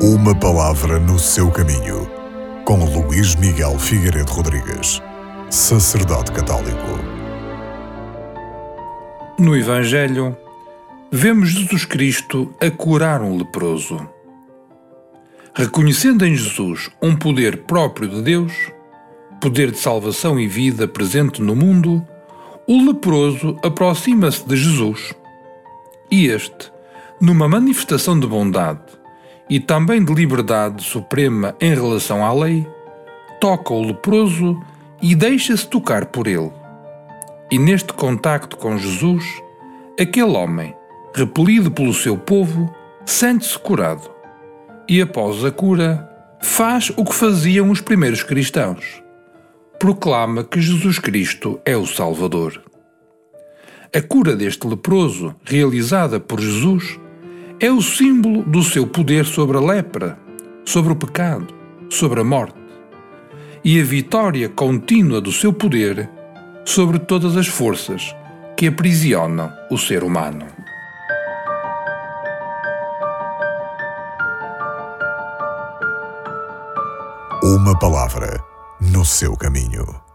Uma palavra no seu caminho, com Luís Miguel Figueiredo Rodrigues, sacerdote católico. No Evangelho, vemos Jesus Cristo a curar um leproso. Reconhecendo em Jesus um poder próprio de Deus, poder de salvação e vida presente no mundo, o leproso aproxima-se de Jesus. E este, numa manifestação de bondade e também de liberdade suprema em relação à lei, toca o leproso e deixa-se tocar por ele. E neste contacto com Jesus, aquele homem, repelido pelo seu povo, sente-se curado. E após a cura, faz o que faziam os primeiros cristãos. Proclama que Jesus Cristo é o Salvador. A cura deste leproso, realizada por Jesus, é o símbolo do seu poder sobre a lepra, sobre o pecado, sobre a morte, e a vitória contínua do seu poder sobre todas as forças que aprisionam o ser humano. Uma palavra no seu caminho.